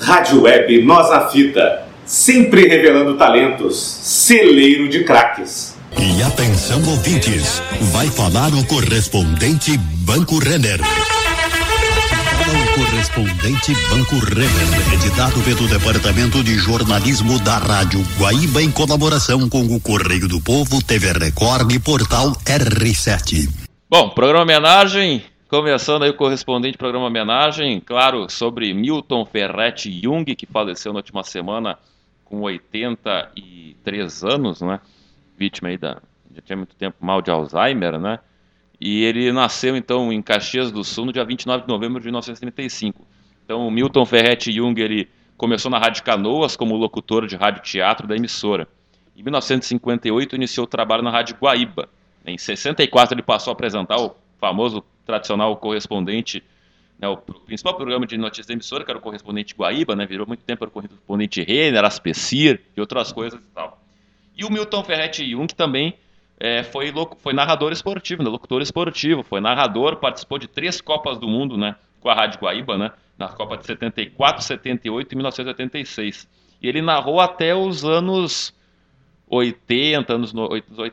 Rádio Web Nós na Fita, sempre revelando talentos, celeiro de craques. E atenção ouvintes, vai falar o correspondente Banco Renner. O correspondente Banco Renner, editado pelo Departamento de Jornalismo da Rádio Guaíba em colaboração com o Correio do Povo, TV Record e Portal R7. Bom, programa homenagem Começando aí o correspondente programa homenagem, claro, sobre Milton Ferretti Jung, que faleceu na última semana com 83 anos, né? Vítima aí da. Já tinha muito tempo mal de Alzheimer, né? E ele nasceu então em Caxias do Sul no dia 29 de novembro de 1935. Então o Milton Ferretti Jung ele começou na Rádio Canoas como locutor de rádio teatro da emissora. Em 1958 iniciou o trabalho na Rádio Guaíba. Em 64 ele passou a apresentar o famoso tradicional correspondente, né, o principal programa de notícias da emissora, que era o correspondente Guaíba, né, virou muito tempo o correspondente Renner, Aspecir e outras coisas e tal. E o Milton Ferretti Jung também é, foi, foi narrador esportivo, né, locutor esportivo, foi narrador, participou de três Copas do Mundo né, com a Rádio Guaíba, né, na Copa de 74, 78 e 1986. E ele narrou até os anos 80, anos,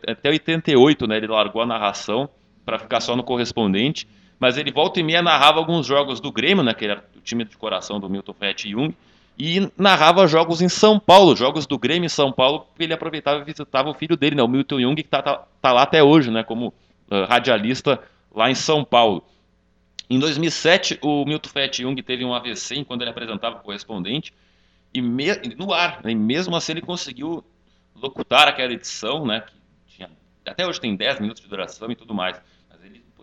até 88, né, ele largou a narração para ficar só no correspondente, mas ele volta e meia narrava alguns jogos do Grêmio, né, que era o time de coração do Milton Ferretti Jung, e narrava jogos em São Paulo, jogos do Grêmio em São Paulo, porque ele aproveitava e visitava o filho dele, né, o Milton Jung, que está tá, tá, lá até hoje, né, como uh, radialista lá em São Paulo. Em 2007, o Milton Ferretti Jung teve um AVC enquanto ele apresentava o correspondente, e me, no ar, né, e mesmo assim ele conseguiu locutar aquela edição, né, que até hoje tem 10 minutos de duração e tudo mais.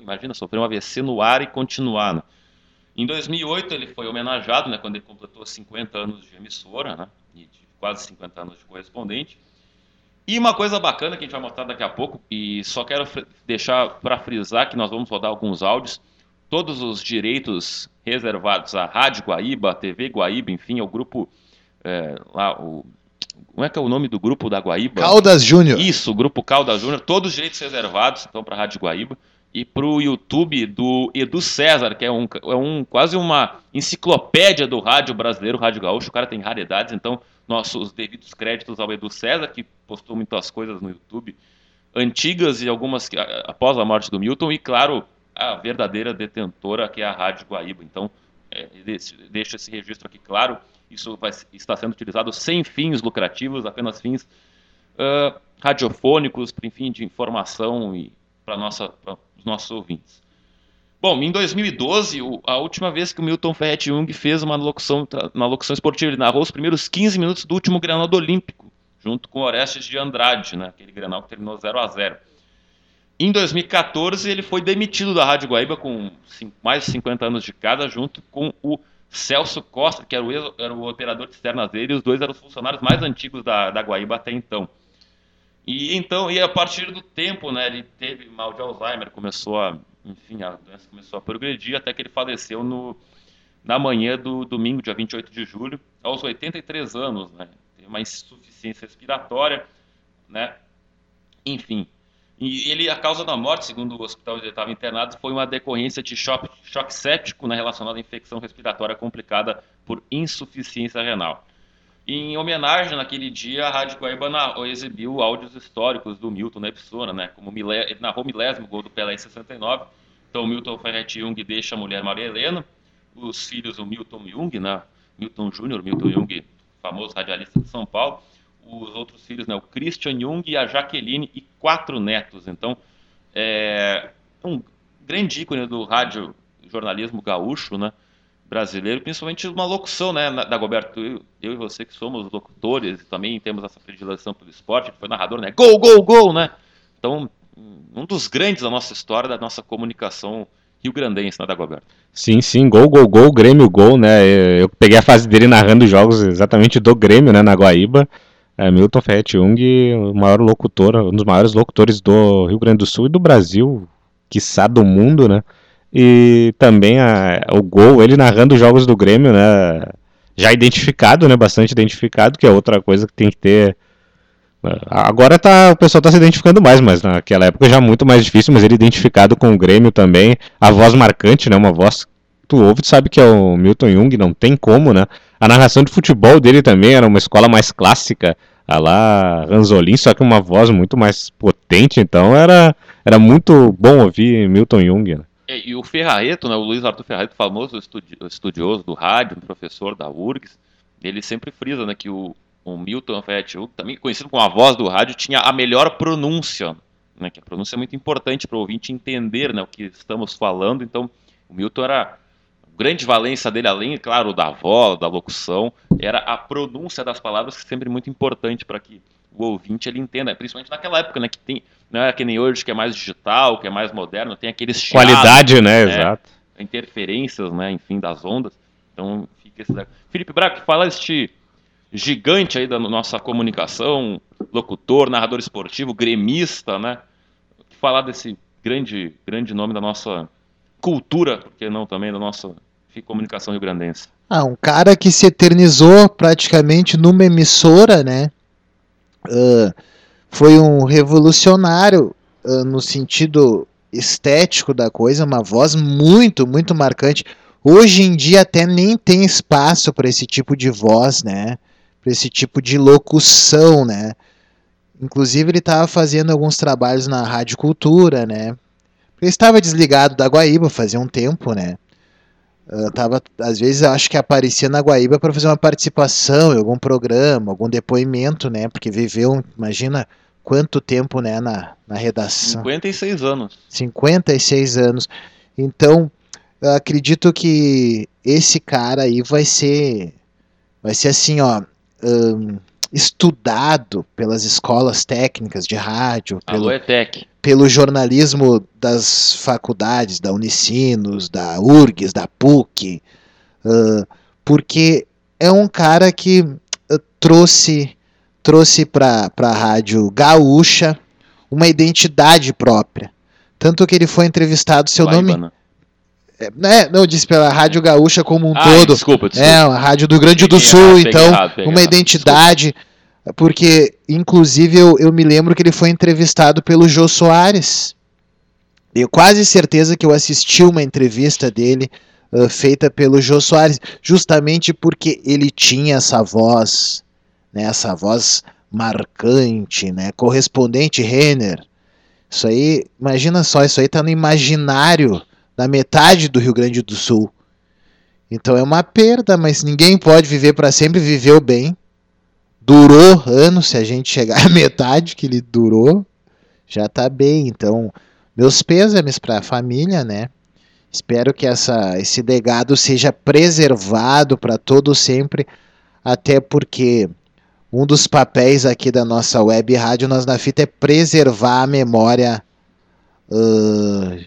Imagina, sofrer um AVC no ar e continuar. Né? Em 2008 ele foi homenageado, né, quando ele completou 50 anos de emissora, né, e de quase 50 anos de correspondente. E uma coisa bacana que a gente vai mostrar daqui a pouco, e só quero deixar para frisar que nós vamos rodar alguns áudios, todos os direitos reservados à Rádio Guaíba, à TV Guaíba, enfim, ao grupo é, lá, o, como é que é o nome do grupo da Guaíba? Caldas Júnior. Isso, o grupo Caldas Júnior, todos os direitos reservados, então, para a Rádio Guaíba e para o YouTube do Edu César, que é, um, é um, quase uma enciclopédia do rádio brasileiro, Rádio Gaúcho. O cara tem raridades, então nossos devidos créditos ao Edu César, que postou muitas coisas no YouTube, antigas e algumas após a morte do Milton, e claro, a verdadeira detentora, que é a Rádio Guaíba. Então, é, deixa esse registro aqui claro. Isso vai, está sendo utilizado sem fins lucrativos, apenas fins uh, radiofônicos, enfim, de informação e para os nossos ouvintes. Bom, em 2012, a última vez que o Milton Ferretti Jung fez uma locução, uma locução esportiva, ele narrou os primeiros 15 minutos do último Grenal do Olímpico, junto com Orestes de Andrade, né, aquele Grenal que terminou 0 a 0 Em 2014, ele foi demitido da Rádio Guaíba com mais de 50 anos de casa, junto com o Celso Costa, que era o, era o operador de externas dele, e os dois eram os funcionários mais antigos da, da Guaíba até então. E então, e a partir do tempo, né, ele teve mal de Alzheimer, começou a, enfim, a doença começou a progredir até que ele faleceu no na manhã do domingo, dia 28 de julho, aos 83 anos, né? Tem uma insuficiência respiratória, né? Enfim. E ele, a causa da morte, segundo o hospital onde ele estava internado, foi uma decorrência de choque, choque séptico né, relacionado à infecção respiratória complicada por insuficiência renal. Em homenagem, naquele dia, a Rádio Guaíba exibiu áudios históricos do Milton na emissora, né? Como milé, ele narrou milésimo gol do Pelé em 69. Então, Milton Ferretti Jung deixa a mulher Maria Helena, os filhos, o Milton Jung, né? Milton Júnior, Milton Jung, famoso radialista de São Paulo. Os outros filhos, né? O Christian Jung e a Jaqueline e quatro netos. Então, é um grande ícone do rádio jornalismo gaúcho, né? brasileiro, principalmente uma locução, né, da Goberto, eu, eu, e você que somos locutores, também temos essa predileção pelo esporte, foi narrador, né, gol, gol, gol, né, então, um dos grandes da nossa história, da nossa comunicação rio-grandense, né, da Goberto. Sim, sim, gol, gol, gol, Grêmio, gol, né, eu peguei a fase dele narrando jogos exatamente do Grêmio, né, na Guaíba, é, Milton Ferretti Jung, o maior locutor, um dos maiores locutores do Rio Grande do Sul e do Brasil, quiçá do mundo, né, e também a, o gol, ele narrando os jogos do Grêmio, né? Já identificado, né? Bastante identificado, que é outra coisa que tem que ter. Né, agora tá, o pessoal está se identificando mais, mas naquela época já muito mais difícil, mas ele identificado com o Grêmio também. A voz marcante, né? Uma voz que tu ouve, tu sabe que é o Milton Jung, não tem como, né? A narração de futebol dele também era uma escola mais clássica, a lá Ranzolin, só que uma voz muito mais potente, então era, era muito bom ouvir Milton Jung. Né? E, e, o Ferrareto, né, o Luiz Arthur Ferrareto, famoso estudi estudioso do rádio, professor da URGS, ele sempre frisa né, que o, o Milton Ferretti, também conhecido como a voz do rádio, tinha a melhor pronúncia, né, que a pronúncia é muito importante para o ouvinte entender né, o que estamos falando, então o Milton era grande valência dele, além, claro, da voz, da locução, era a pronúncia das palavras, que é sempre muito importante para que o ouvinte ele entenda, principalmente naquela época, né, que tem, não é que nem hoje, que é mais digital, que é mais moderno, tem aqueles chiados, Qualidade, né, né, exato. Interferências, né, enfim, das ondas. Então, fica esse... Felipe Braco, fala este gigante aí da nossa comunicação, locutor, narrador esportivo, gremista, né? Falar desse grande, grande nome da nossa cultura, porque não também da nossa comunicação rio-grandense. Ah, um cara que se eternizou praticamente numa emissora, né? Uh, foi um revolucionário uh, no sentido estético da coisa, uma voz muito, muito marcante. Hoje em dia até nem tem espaço para esse tipo de voz, né? Para esse tipo de locução, né? Inclusive ele estava fazendo alguns trabalhos na Rádio Cultura, né? Ele estava desligado da Guaíba fazia um tempo, né? Tava, às vezes acho que aparecia na Guaíba para fazer uma participação em algum programa, algum depoimento, né? Porque viveu, imagina quanto tempo, né, na, na redação. 56 anos. 56 anos. Então, eu acredito que esse cara aí vai ser vai ser assim, ó, um, estudado pelas escolas técnicas de rádio, pelo, ETEC. Pelo jornalismo das faculdades, da Unicinos, da URGS, da PUC, uh, porque é um cara que uh, trouxe trouxe para a rádio gaúcha uma identidade própria. Tanto que ele foi entrevistado, seu nome. Né? É, né, não, disse pela Rádio Gaúcha como um ah, todo. Desculpa, desculpa. É, a Rádio do Grande peguei do Sul, errado, então, errado, uma errado, identidade. Desculpa. Porque, inclusive, eu, eu me lembro que ele foi entrevistado pelo Jô Soares. Tenho quase certeza que eu assisti uma entrevista dele uh, feita pelo Jô Soares, justamente porque ele tinha essa voz, né, essa voz marcante, né, correspondente Renner. Isso aí, imagina só, isso aí tá no imaginário da metade do Rio Grande do Sul. Então é uma perda, mas ninguém pode viver para sempre, viveu bem. Durou anos, se a gente chegar à metade que ele durou, já tá bem. Então, meus pêsames para a família, né? Espero que essa, esse legado seja preservado para todo sempre, até porque um dos papéis aqui da nossa web rádio Nós na Fita é preservar a memória uh,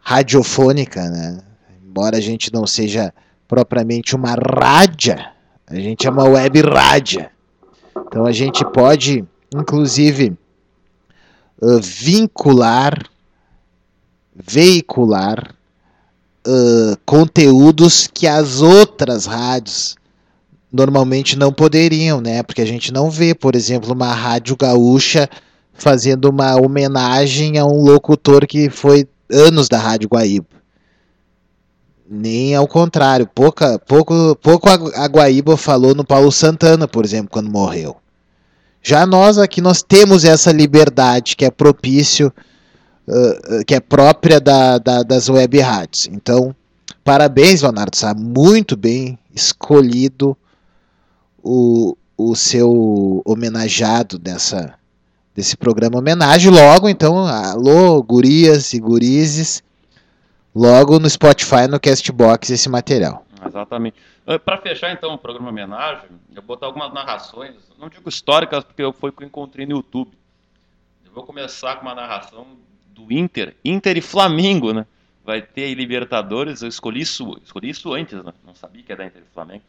radiofônica, né? Embora a gente não seja propriamente uma rádia, a gente é uma web rádia. Então a gente pode, inclusive, uh, vincular, veicular uh, conteúdos que as outras rádios normalmente não poderiam, né? Porque a gente não vê, por exemplo, uma rádio gaúcha fazendo uma homenagem a um locutor que foi anos da Rádio Guaíba. Nem ao contrário, pouca, pouco, pouco a Guaíba falou no Paulo Santana, por exemplo, quando morreu. Já nós aqui nós temos essa liberdade que é propício, uh, que é própria da, da, das web rádios. Então, parabéns, Leonardo, está muito bem escolhido o, o seu homenageado dessa, desse programa homenagem. Logo, então, alô, gurias e gurizes, logo no Spotify, no Castbox, esse material. Exatamente. Ah, Para fechar, então, o programa homenagem, eu vou botar algumas narrações, não digo históricas, porque foi o que eu encontrei no YouTube. Eu vou começar com uma narração do Inter, Inter e Flamengo, né? Vai ter aí Libertadores, eu escolhi isso, escolhi isso antes, né? Não sabia que era Inter e Flamengo.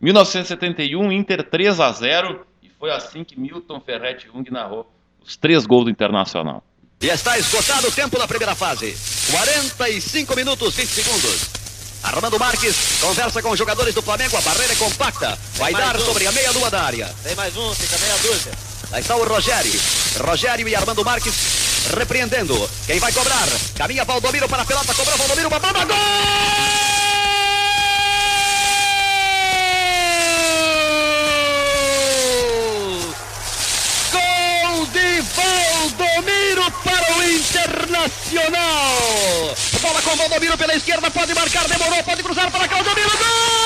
1971, Inter 3 a 0 e foi assim que Milton Ferretti Jung narrou os três gols do Internacional. E está esgotado o tempo da primeira fase. 45 minutos 20 segundos. Armando Marques conversa com os jogadores do Flamengo. A barreira é compacta. Vai dar um. sobre a meia-lua da área. Tem mais um, fica meia dúzia. Lá está o Rogério. Rogério e Armando Marques repreendendo. Quem vai cobrar? Caminha Valdomiro para a pelota. Cobrou Valdomiro. Uma bomba. Gol! Internacional. Bola com o Valdomiro pela esquerda, pode marcar, demorou, pode cruzar para cá, o gol!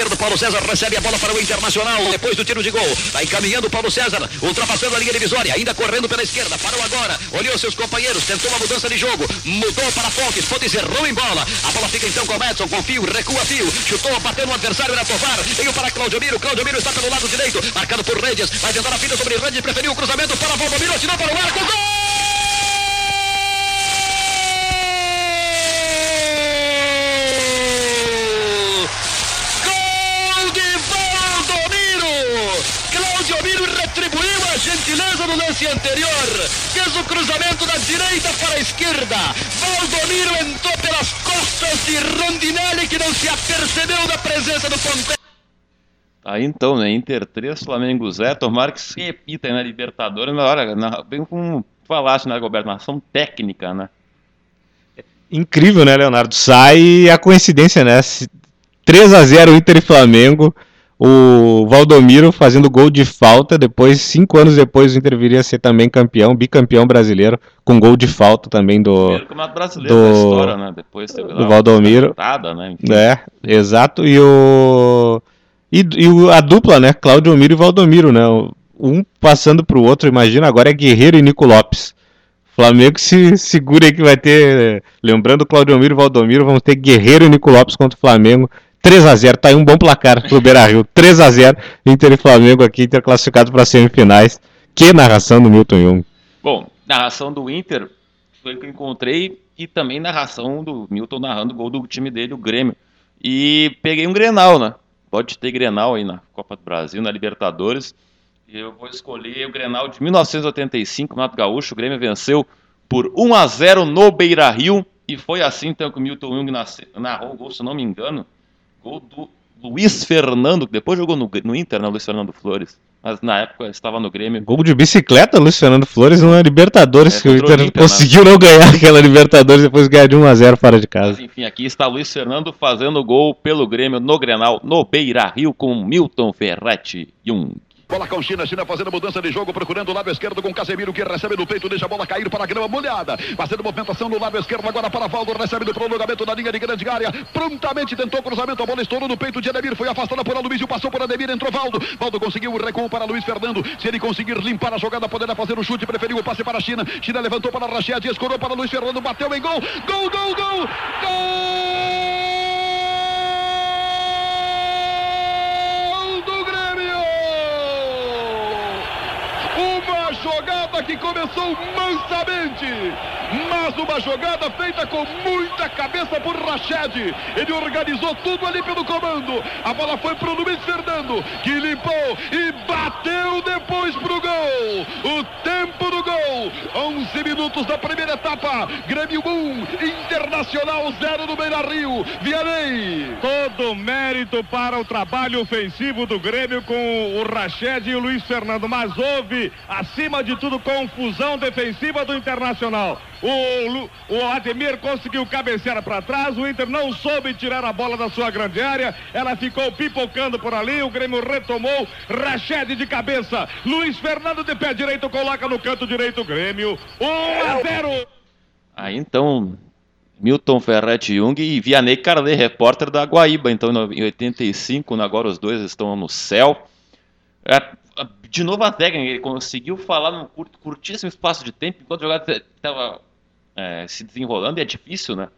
Esquerdo, Paulo César recebe a bola para o Internacional. Depois do tiro de gol. Vai encaminhando o Paulo César. Ultrapassando a linha divisória. Ainda correndo pela esquerda. Parou agora. Olhou seus companheiros. Tentou uma mudança de jogo. Mudou para Fontes. Fontes errou em bola. A bola fica então com o Edson. Com fio. Recua fio. Chutou. Bateu no adversário. Era Tovar. Veio para Claudio Miro. Claudio Miro está pelo lado direito. Marcado por Redes. Vai tentar a fita sobre Redes. Preferiu o cruzamento para Valdomiro. Atirou para o arco. Gol! No lance anterior. Fez o cruzamento da direita para a esquerda. Valdomiro entrou pelas costas de Rondinelli, que não se apercebeu da presença do ponteiro. Aí então, né? Inter 3, Flamengo 0. Tomara que se repita aí na Libertadores. Mas olha, na, bem como falaste, né, Roberto? Nação técnica, né? Incrível, né, Leonardo? Sai a coincidência, né? 3 a 0 Inter e Flamengo o Valdomiro fazendo gol de falta, depois, cinco anos depois, o Inter viria a ser também campeão, bicampeão brasileiro, com gol de falta também do. brasileiro do, da história, né? Depois teve do Valdomiro. né? É, exato. E o. E, e a dupla, né? Claudio Miro e Valdomiro, né? Um passando pro outro, imagina, agora é Guerreiro e Nico Lopes. Flamengo se segura aí que vai ter. Lembrando, Claudio Miro e Valdomiro, vamos ter Guerreiro e Nico Lopes contra o Flamengo 3 a 0 tá aí um bom placar pro Beira Rio. 3 a 0 Inter e Flamengo aqui, Inter classificado para semifinais. Que narração do Milton Jung. Bom, narração do Inter foi o que eu encontrei e também narração do Milton narrando o gol do time dele, o Grêmio. E peguei um Grenal, né? Pode ter Grenal aí na Copa do Brasil, na Libertadores. E eu vou escolher o Grenal de 1985, Mato Gaúcho. O Grêmio venceu por 1 a 0 no Beira Rio. E foi assim então que o Milton Jung narrou o gol, se não me engano. Gol do Luiz Fernando, que depois jogou no, no Inter, né, Luiz Fernando Flores. Mas na época estava no Grêmio. Gol de bicicleta, Luiz Fernando Flores, numa Libertadores, é, que o Inter, Inter né? conseguiu né? não ganhar aquela Libertadores depois ganhar de 1x0 fora de casa. Mas, enfim, aqui está Luiz Fernando fazendo gol pelo Grêmio no Grenal, no Beira Rio, com Milton Ferretti Jung. Bola com China, China fazendo mudança de jogo, procurando o lado esquerdo com Casemiro que recebe no peito, deixa a bola cair para a grama molhada. Fazendo movimentação no lado esquerdo agora para Valdo, recebe no prolongamento da linha de grande área. Prontamente tentou cruzamento, a bola estourou no peito de Ademir, foi afastada por Aloysio, passou por Ademir, entrou Valdo. Valdo conseguiu o recuo para Luiz Fernando. Se ele conseguir limpar a jogada, poderá fazer o chute, preferiu o passe para a China. China levantou para Rached, escorou para Luiz Fernando, bateu em gol. Gol, gol, gol! Gol! Jogada que começou mansamente, mas uma jogada feita com muita cabeça por Rached. Ele organizou tudo ali pelo comando. A bola foi para o Luiz Fernando, que limpou e bateu depois para o gol. O tempo do gol, 11 minutos da primeira etapa. Grêmio 1, Internacional 0 no Beira Rio. Vianney. Todo mérito para o trabalho ofensivo do Grêmio com o Rached e o Luiz Fernando, mas houve acima de tudo, confusão defensiva do Internacional. O, o Ademir conseguiu cabecear para trás, o Inter não soube tirar a bola da sua grande área, ela ficou pipocando por ali, o Grêmio retomou, Rached de cabeça, Luiz Fernando de pé direito coloca no canto direito o Grêmio, 1 a 0. Aí então, Milton Ferretti Jung e Vianney Carlet, repórter da Guaíba, então em 85, agora os dois estão no céu. É, de novo a técnica, ele conseguiu falar num curto, curtíssimo espaço de tempo, enquanto o jogador estava é, se desenrolando, e é difícil, né?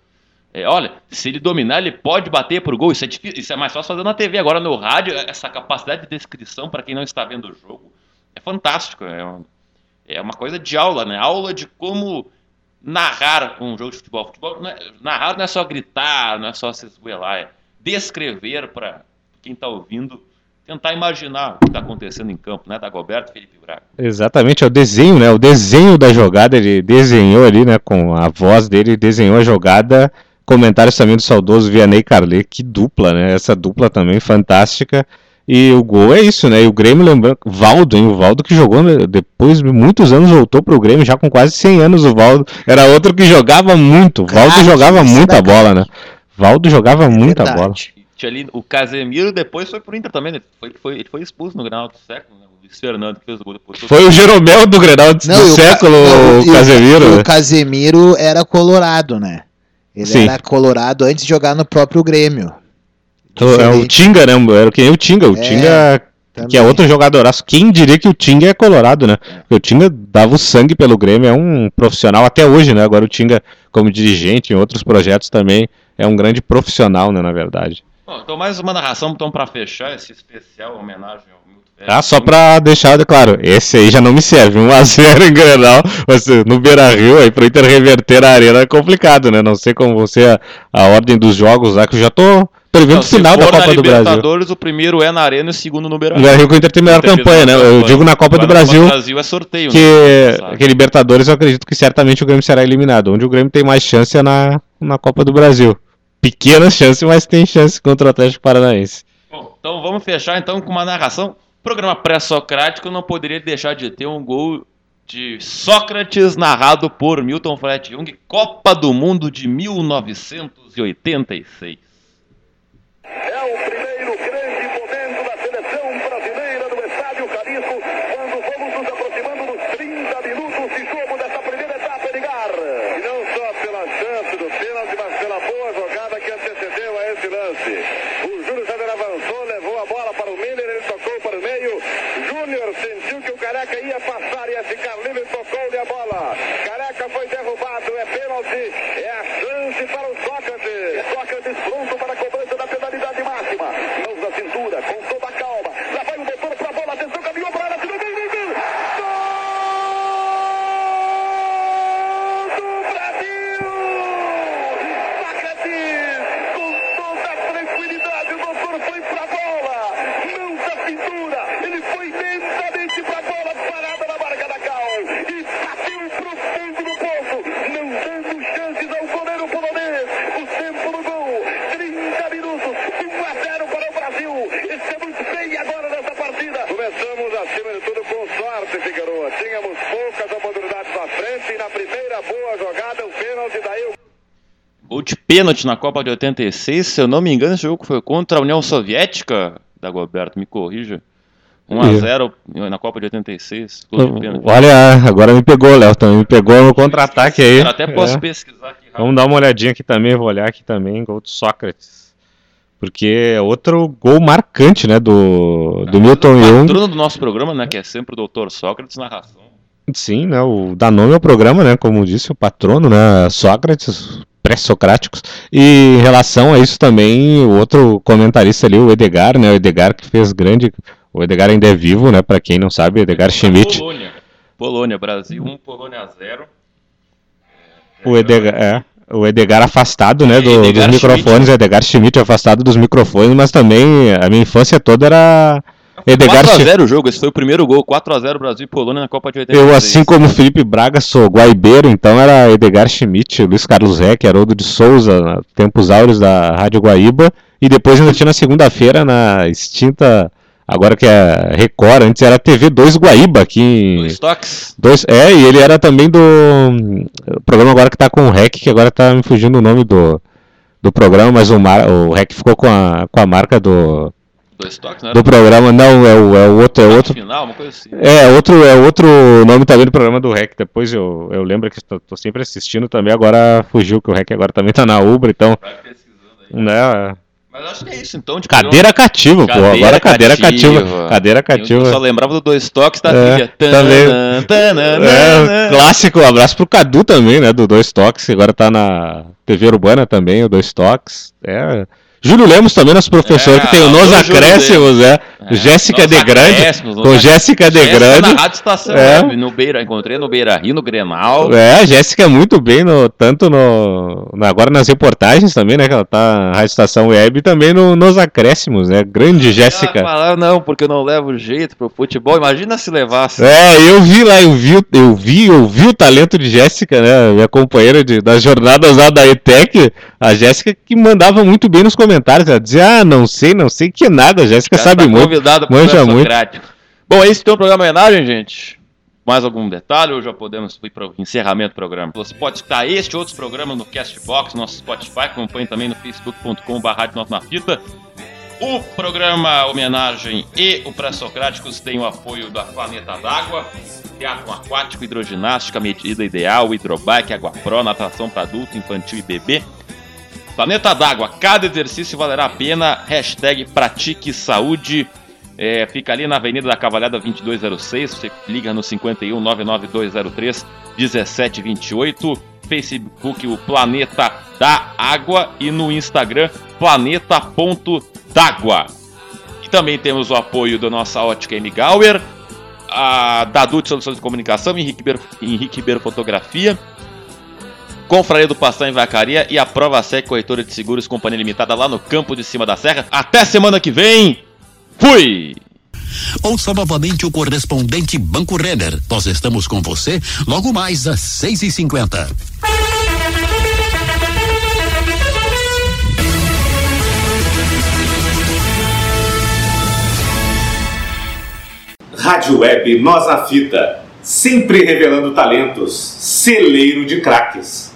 É, olha, se ele dominar, ele pode bater pro gol. Isso é difícil, isso é mais fácil fazer na TV. Agora no rádio, essa capacidade de descrição para quem não está vendo o jogo é fantástico. É, uma, é uma coisa de aula, né? Aula de como narrar um jogo de futebol. futebol não é, narrar não é só gritar, não é só se esgoelar, é descrever para quem está ouvindo tentar imaginar o que está acontecendo em campo, né? Dagoberto Felipe Braga. Exatamente, é o desenho, né? O desenho da jogada, ele desenhou ali, né? Com a voz dele, desenhou a jogada. Comentários também do saudoso Vianney Carlet, que dupla, né? Essa dupla também fantástica. E o gol é isso, né? E o Grêmio, lembrando, Valdo, hein? O Valdo que jogou né? depois de muitos anos, voltou pro Grêmio, já com quase 100 anos o Valdo. Era outro que jogava muito. Valdo jogava muita bola, né? Valdo jogava é muita bola. Tinha ali o Casemiro, depois foi pro Inter também, né? Foi, foi, ele foi expulso no Granal do século, né? O Luiz Fernando que fez o gol depois. Foi o Jeromel do Grenal do, não, do século, não, o, Casemiro. O, o Casemiro era colorado, né? Ele Sim. era colorado antes de jogar no próprio Grêmio. É o Tinga, né? Era quem o Tinga. O é, Tinga, também. que é outro jogadoraço. Quem diria que o Tinga é colorado, né? Porque o Tinga dava o sangue pelo Grêmio, é um profissional até hoje, né? Agora o Tinga, como dirigente em outros projetos também, é um grande profissional, né? Na verdade. Bom, então, mais uma narração, então, para fechar esse especial homenagem ao ah, só pra deixar claro, esse aí já não me serve. 1x0 em Grenal, no Beira Rio, aí pro Inter reverter a arena é complicado, né? Não sei como você a, a ordem dos jogos lá, que eu já tô prevendo o final da Copa do Brasil. o primeiro é na Arena e o segundo no Beira Rio. Beira Rio que o Inter tem melhor campanha, né? Eu digo na Copa do Brasil. Brasil é sorteio, que, né? que Libertadores eu acredito que certamente o Grêmio será eliminado. Onde o Grêmio tem mais chance é na, na Copa do Brasil. Pequena chance, mas tem chance contra o Atlético Paranaense. Bom, então vamos fechar então com uma narração Programa pré-socrático não poderia deixar de ter um gol de Sócrates narrado por Milton Fred Jung, Copa do Mundo de 1986. É o primeiro grande momento da seleção brasileira no estádio Jalisco, quando vamos nos aproximando dos 30 minutos de jogo dessa primeira etapa, Edgar. E não só pela chance do pênalti, mas pela boa jogada que antecedeu a esse lance. O Júlio César avançou, levou a bola para o Miller, ele tocou para o meio. Júnior sentiu que o Careca ia passar, ia ficar livre, tocou-lhe a bola. Careca foi derrubado, é pênalti, é a chance para o Sócrates. Sócrates pronto para a cobrança da penalidade máxima. Mãos na cintura, com toda a calma. Lá vai o doutor para a bola, atenção, caminhou para a área, acima de tudo com sorte, Figueroa. Tínhamos poucas oportunidades à frente e na primeira boa jogada, o pênalti daí. Gol de pênalti na Copa de 86, se eu não me engano, esse jogo foi contra a União Soviética, Dagoberto, me corrija. 1x0 na Copa de 86. De Olha, agora me pegou, Léo, também me pegou no contra-ataque aí. Eu até posso é. pesquisar aqui. Vamos dar uma olhadinha aqui também, vou olhar aqui também, gol de Sócrates. Porque é outro gol marcante, né, do, do Milton Jung. O patrono do nosso programa, né, que é sempre o Dr. Sócrates narração. Sim, né, o, dá nome ao programa, né, como disse o patrono, né, Sócrates, pré-socráticos. E em relação a isso também, o outro comentarista ali, o Edgar, né, o Edgar que fez grande, o Edgar ainda é vivo, né, para quem não sabe, Edgar Schmidt. Polônia, Polônia, Brasil 1, Polônia 0. O Edgar, é o Edgar afastado, né, do, Edgar dos microfones, Schmidt. Edgar Schmidt afastado dos microfones, mas também a minha infância toda era Edgar 4x0 o jogo, esse foi o primeiro gol, 4x0 Brasil e Polônia na Copa de 86. Eu, assim como Felipe Braga, sou guaibeiro, então era Edgar Schmidt, Luiz Carlos Reck, Haroldo de Souza, tempos áureos da Rádio Guaíba, e depois ainda tinha na segunda-feira, na extinta agora que é Record, antes era TV 2 Guaíba aqui. Dois toques. Dois, é, e ele era também do programa agora que tá com o REC, que agora tá me fugindo o nome do, do programa, mas o, Mar, o REC ficou com a, com a marca do Dois toques, né? do programa, não, é o, é o outro, é outro. Final, uma coisa assim. É, outro, é outro nome também do programa do REC. Depois eu, eu lembro que estou sempre assistindo também, agora fugiu que o REC agora também tá na Ubra, então. Vai pesquisando aí. Né, mas acho que é isso, então. Tipo, cadeira cativa, pô. Agora cadeira cativa. Cadeira cativa. Eu só lembrava do dois toques da é, trilha. Também. É, clássico, um abraço pro Cadu também, né? Do dois toques. Agora tá na TV Urbana também, o dois toques. É. Júlio Lemos também, nosso professor, é, que tem o Nos Acréscimos, é. é. Jéssica de Grande. Com Jéssica de Grande. Na Rádio Estação é. no Beira, encontrei no Beira Rio, no Grenal. É, a Jéssica é muito bem, no, tanto no, agora nas reportagens também, né? Que ela tá na Rádio Estação Web e também no, nos Acréscimos, né? Grande Jéssica. Falar, não, porque eu não levo jeito pro futebol. Imagina se levasse. É, eu vi lá, eu vi, eu vi, eu vi o talento de Jéssica, né? Minha companheira de, das jornadas lá da ETEC, a Jéssica que mandava muito bem nos comentários comentários, ela dizia, ah, não sei, não sei que nada, Jéssica sabe tá muito, convidada manja muito. Bom, esse tem um programa homenagem, gente. Mais algum detalhe ou já podemos ir para o encerramento do programa? Você pode escutar este e outros programas no Castbox, nosso Spotify, acompanhe também no facebook.com.br na fita. O programa Homenagem e o Pré-Socráticos tem o apoio da Planeta d'Água, teatro aquático, hidroginástica, medida ideal, hidrobike, água pro, natação para adulto, infantil e bebê. Planeta d'Água, cada exercício valerá a pena. Hashtag Pratique Saúde. É, fica ali na Avenida da Cavalhada 2206. Você liga no 51 99203 1728. Facebook, o Planeta da Água. E no Instagram, planeta.d'água. E também temos o apoio da nossa ótica M. Gauer, a da Dut Soluções de Comunicação, Henrique Beiro, Henrique Beiro Fotografia Confraria do Passão em Vacaria e a Prova Sec Corretora de Seguros Companhia Limitada lá no campo de cima da serra. Até semana que vem. Fui! Ouça novamente o correspondente Banco Renner. Nós estamos com você logo mais às 6h50. Rádio Web Nós na Fita, sempre revelando talentos, celeiro de craques.